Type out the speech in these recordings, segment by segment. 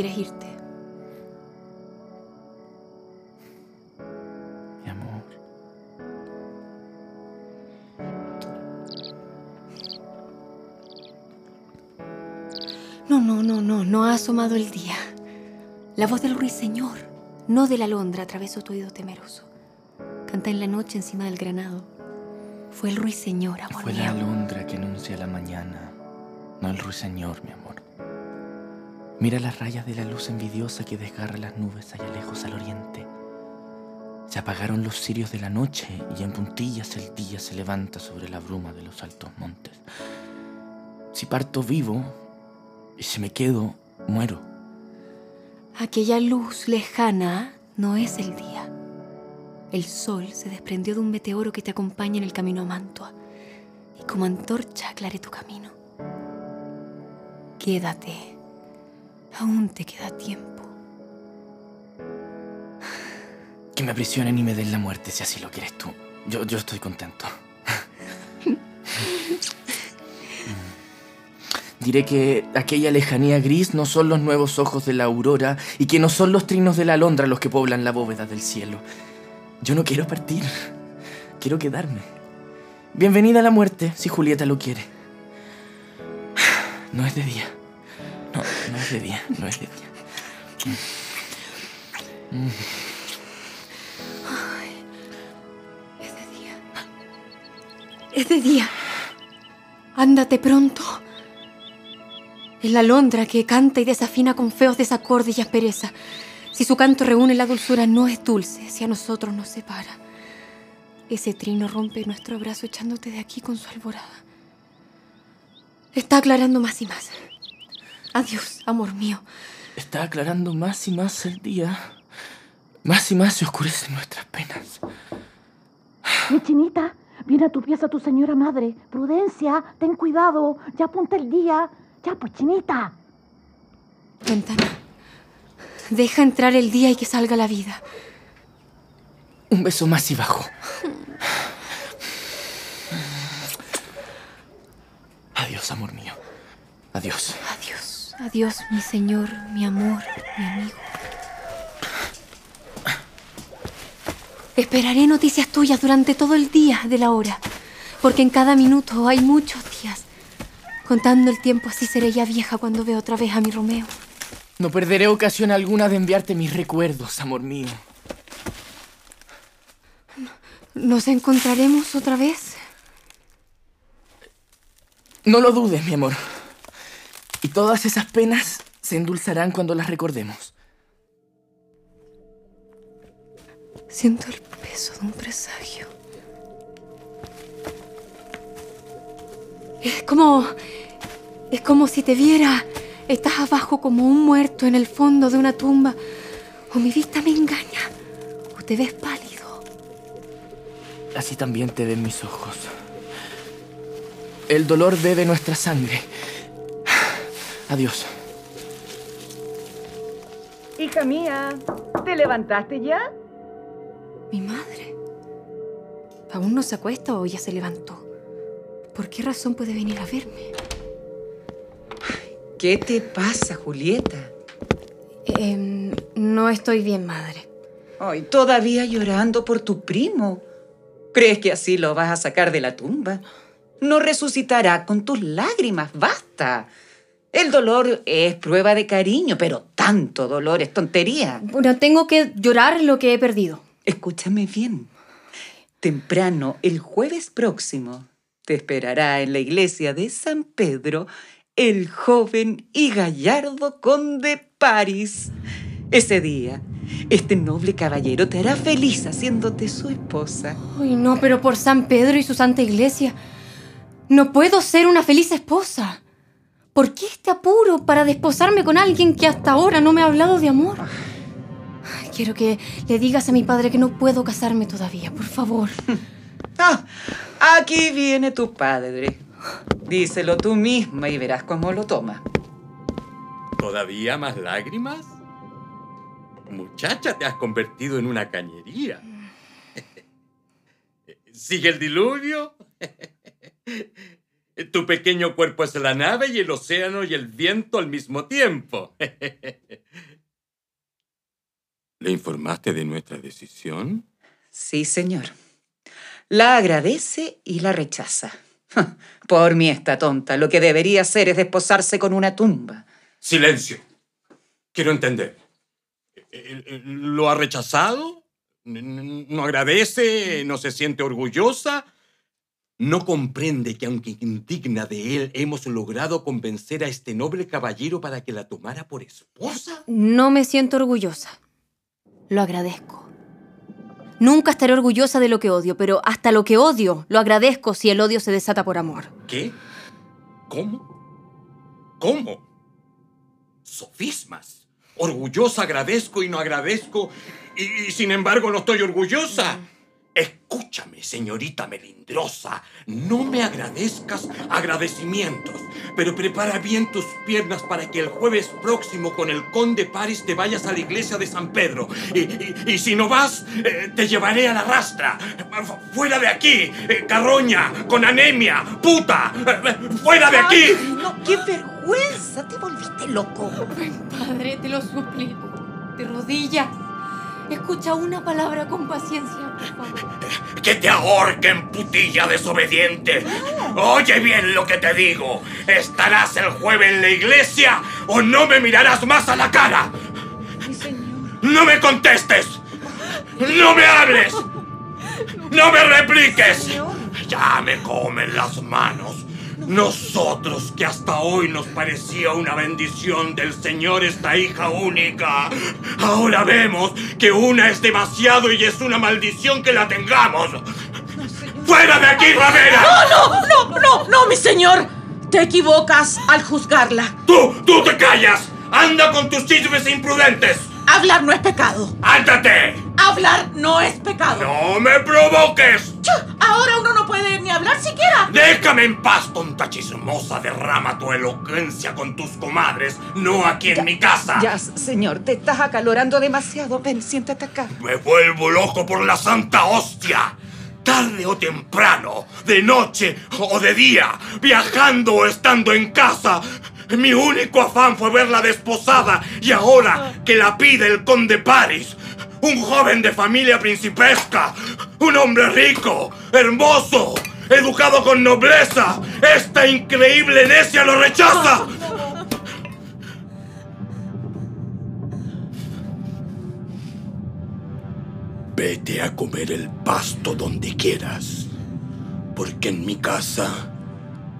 quieres irte. Mi amor. No, no, no, no, no ha asomado el día. La voz del ruiseñor, no de la alondra, atravesó tu oído temeroso. Canta en la noche encima del granado. Fue el ruiseñor, amor Fue la alondra que anuncia la mañana, no el ruiseñor, mi amor. Mira las rayas de la luz envidiosa que desgarra las nubes allá lejos al oriente. Se apagaron los cirios de la noche y en puntillas el día se levanta sobre la bruma de los altos montes. Si parto vivo y si me quedo, muero. Aquella luz lejana no es el día. El sol se desprendió de un meteoro que te acompaña en el camino a Mantua y como antorcha aclaré tu camino. Quédate. Aún te queda tiempo. Que me aprisionen y me den la muerte si así lo quieres tú. Yo, yo estoy contento. Diré que aquella lejanía gris no son los nuevos ojos de la aurora y que no son los trinos de la alondra los que poblan la bóveda del cielo. Yo no quiero partir, quiero quedarme. Bienvenida a la muerte, si Julieta lo quiere. No es de día. No, no es de día, no es de día. Es de día. Es de día. Ándate pronto. Es la alondra que canta y desafina con feos desacordes y aspereza. Si su canto reúne la dulzura, no es dulce, si a nosotros nos separa. Ese trino rompe nuestro abrazo echándote de aquí con su alborada. Está aclarando más y más. Adiós, amor mío. Está aclarando más y más el día. Más y más se oscurecen nuestras penas. Mi chinita, viene a tu pieza tu señora madre. Prudencia, ten cuidado, ya apunta el día. Ya, pues, chinita. Ventana. Deja entrar el día y que salga la vida. Un beso más y bajo. Adiós, amor mío. Adiós. Adiós, adiós, mi señor, mi amor, mi amigo. Esperaré noticias tuyas durante todo el día de la hora, porque en cada minuto hay muchos días. Contando el tiempo, así seré ya vieja cuando vea otra vez a mi Romeo. No perderé ocasión alguna de enviarte mis recuerdos, amor mío. ¿Nos encontraremos otra vez? No lo dudes, mi amor. Todas esas penas se endulzarán cuando las recordemos. Siento el peso de un presagio. Es como. Es como si te viera. Estás abajo como un muerto en el fondo de una tumba. O mi vista me engaña. O te ves pálido. Así también te ven mis ojos. El dolor bebe nuestra sangre. Adiós. Hija mía, ¿te levantaste ya? Mi madre. ¿Aún no se acuesta o ya se levantó? ¿Por qué razón puede venir a verme? ¿Qué te pasa, Julieta? Em, no estoy bien, madre. Ay, todavía llorando por tu primo. ¿Crees que así lo vas a sacar de la tumba? No resucitará con tus lágrimas, basta. El dolor es prueba de cariño, pero tanto dolor es tontería. Bueno, tengo que llorar lo que he perdido. Escúchame bien. Temprano, el jueves próximo, te esperará en la iglesia de San Pedro el joven y gallardo conde París. Ese día, este noble caballero te hará feliz haciéndote su esposa. Ay, no, pero por San Pedro y su santa iglesia. No puedo ser una feliz esposa. ¿Por qué este apuro para desposarme con alguien que hasta ahora no me ha hablado de amor? Quiero que le digas a mi padre que no puedo casarme todavía, por favor. Ah, aquí viene tu padre. Díselo tú misma y verás cómo lo toma. ¿Todavía más lágrimas? Muchacha, te has convertido en una cañería. ¿Sigue el diluvio? Tu pequeño cuerpo es la nave y el océano y el viento al mismo tiempo. ¿Le informaste de nuestra decisión? Sí, señor. La agradece y la rechaza. Por mí está tonta. Lo que debería hacer es desposarse con una tumba. Silencio. Quiero entender. Eh, eh, ¿Lo ha rechazado? ¿No agradece? ¿No se siente orgullosa? ¿No comprende que aunque indigna de él, hemos logrado convencer a este noble caballero para que la tomara por esposa? No me siento orgullosa. Lo agradezco. Nunca estaré orgullosa de lo que odio, pero hasta lo que odio lo agradezco si el odio se desata por amor. ¿Qué? ¿Cómo? ¿Cómo? Sofismas. Orgullosa agradezco y no agradezco y, y sin embargo no estoy orgullosa. Escúchame, señorita melindrosa, no me agradezcas agradecimientos, pero prepara bien tus piernas para que el jueves próximo con el conde Paris te vayas a la iglesia de San Pedro. Y, si no vas, eh, te llevaré a la rastra. Fuera de aquí, eh, carroña, con anemia, puta. Fuera de aquí. no, qué vergüenza, te volviste loco. Padre, te lo suplico, de rodillas. Escucha una palabra con paciencia, por favor. Que te ahorquen, putilla desobediente. Oye bien lo que te digo. ¿Estarás el jueves en la iglesia o no me mirarás más a la cara? Mi señor. ¡No me contestes! ¡No me hables! ¡No me repliques! Ya me comen las manos. Nosotros, que hasta hoy nos parecía una bendición del Señor esta hija única, ahora vemos que una es demasiado y es una maldición que la tengamos. ¡Fuera de aquí, Ravera! No, no, no, no, no, mi señor. Te equivocas al juzgarla. ¡Tú, tú te callas! ¡Anda con tus chismes imprudentes! Hablar no es pecado. ¡Ándate! Hablar no es pecado. ¡No me provoques! Ahora uno no puede ni hablar siquiera. Déjame en paz, tonta chismosa. Derrama tu elocuencia con tus comadres, no aquí en mi casa. Ya, señor, te estás acalorando demasiado. Ven, siéntate acá. Me vuelvo loco por la santa hostia. Tarde o temprano, de noche o de día, viajando o estando en casa. Mi único afán fue verla desposada y ahora que la pide el conde Paris, un joven de familia principesca, un hombre rico, hermoso, educado con nobleza, esta increíble necia lo rechaza. Vete a comer el pasto donde quieras, porque en mi casa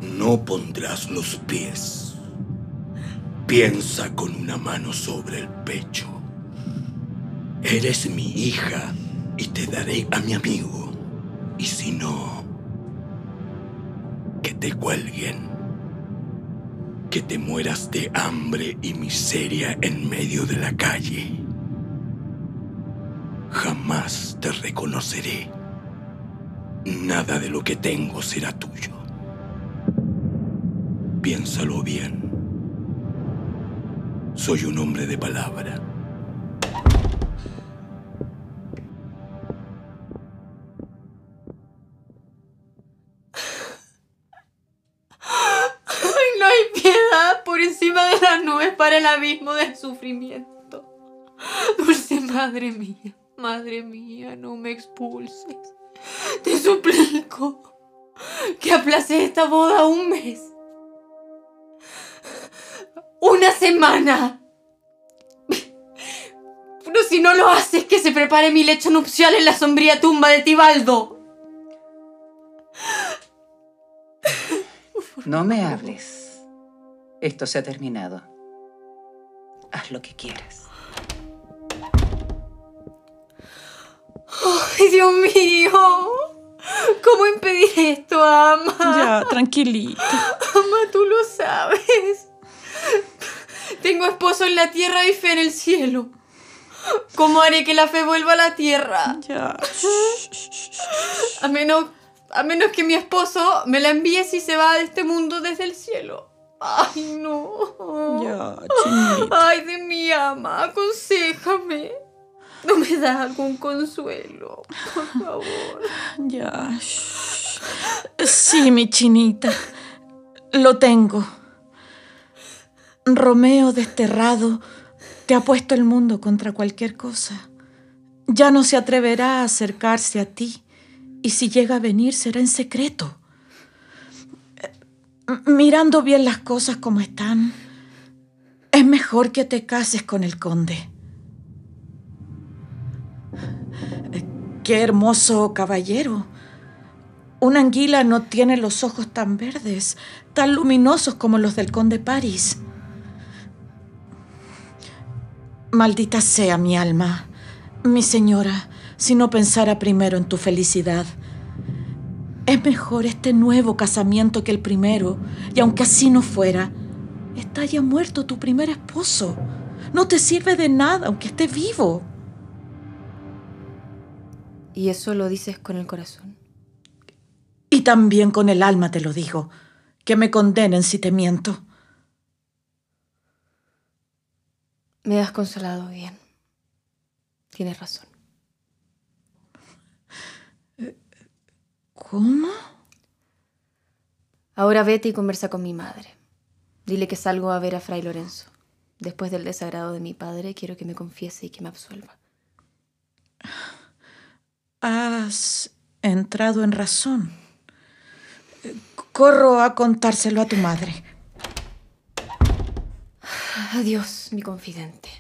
no pondrás los pies. Piensa con una mano sobre el pecho. Eres mi hija y te daré a mi amigo. Y si no, que te cuelguen. Que te mueras de hambre y miseria en medio de la calle. Jamás te reconoceré. Nada de lo que tengo será tuyo. Piénsalo bien. Soy un hombre de palabra. El abismo del sufrimiento. Dulce madre mía, madre mía, no me expulses. Te suplico que aplace esta boda un mes. Una semana. Pero si no lo haces, que se prepare mi lecho nupcial en la sombría tumba de Tibaldo. No me hables. Esto se ha terminado. Haz lo que quieras. ¡Ay, Dios mío! ¿Cómo impedir esto, Ama? Ya, tranquilita. Ama, tú lo sabes. Tengo esposo en la tierra y fe en el cielo. ¿Cómo haré que la fe vuelva a la tierra? Ya. A menos, a menos que mi esposo me la envíe si se va de este mundo desde el cielo. Ay, no. Ya, chinita. Ay, de mi ama, aconsejame. ¿No me das algún consuelo? Por favor. Ya. Sí, mi chinita. Lo tengo. Romeo desterrado te ha puesto el mundo contra cualquier cosa. Ya no se atreverá a acercarse a ti y si llega a venir será en secreto. Mirando bien las cosas como están, es mejor que te cases con el conde. Qué hermoso caballero. Una anguila no tiene los ojos tan verdes, tan luminosos como los del conde París. Maldita sea mi alma, mi señora, si no pensara primero en tu felicidad. Es mejor este nuevo casamiento que el primero, y aunque así no fuera, está ya muerto tu primer esposo. No te sirve de nada aunque esté vivo. ¿Y eso lo dices con el corazón? Y también con el alma te lo digo, que me condenen si te miento. Me has consolado bien. Tienes razón. ¿Cómo? Ahora vete y conversa con mi madre. Dile que salgo a ver a Fray Lorenzo. Después del desagrado de mi padre, quiero que me confiese y que me absuelva. Has entrado en razón. Corro a contárselo a tu madre. Adiós, mi confidente.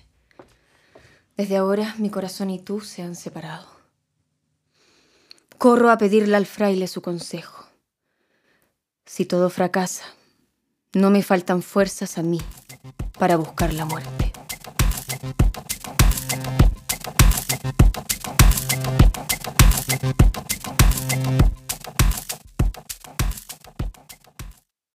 Desde ahora mi corazón y tú se han separado. Corro a pedirle al fraile su consejo. Si todo fracasa, no me faltan fuerzas a mí para buscar la muerte.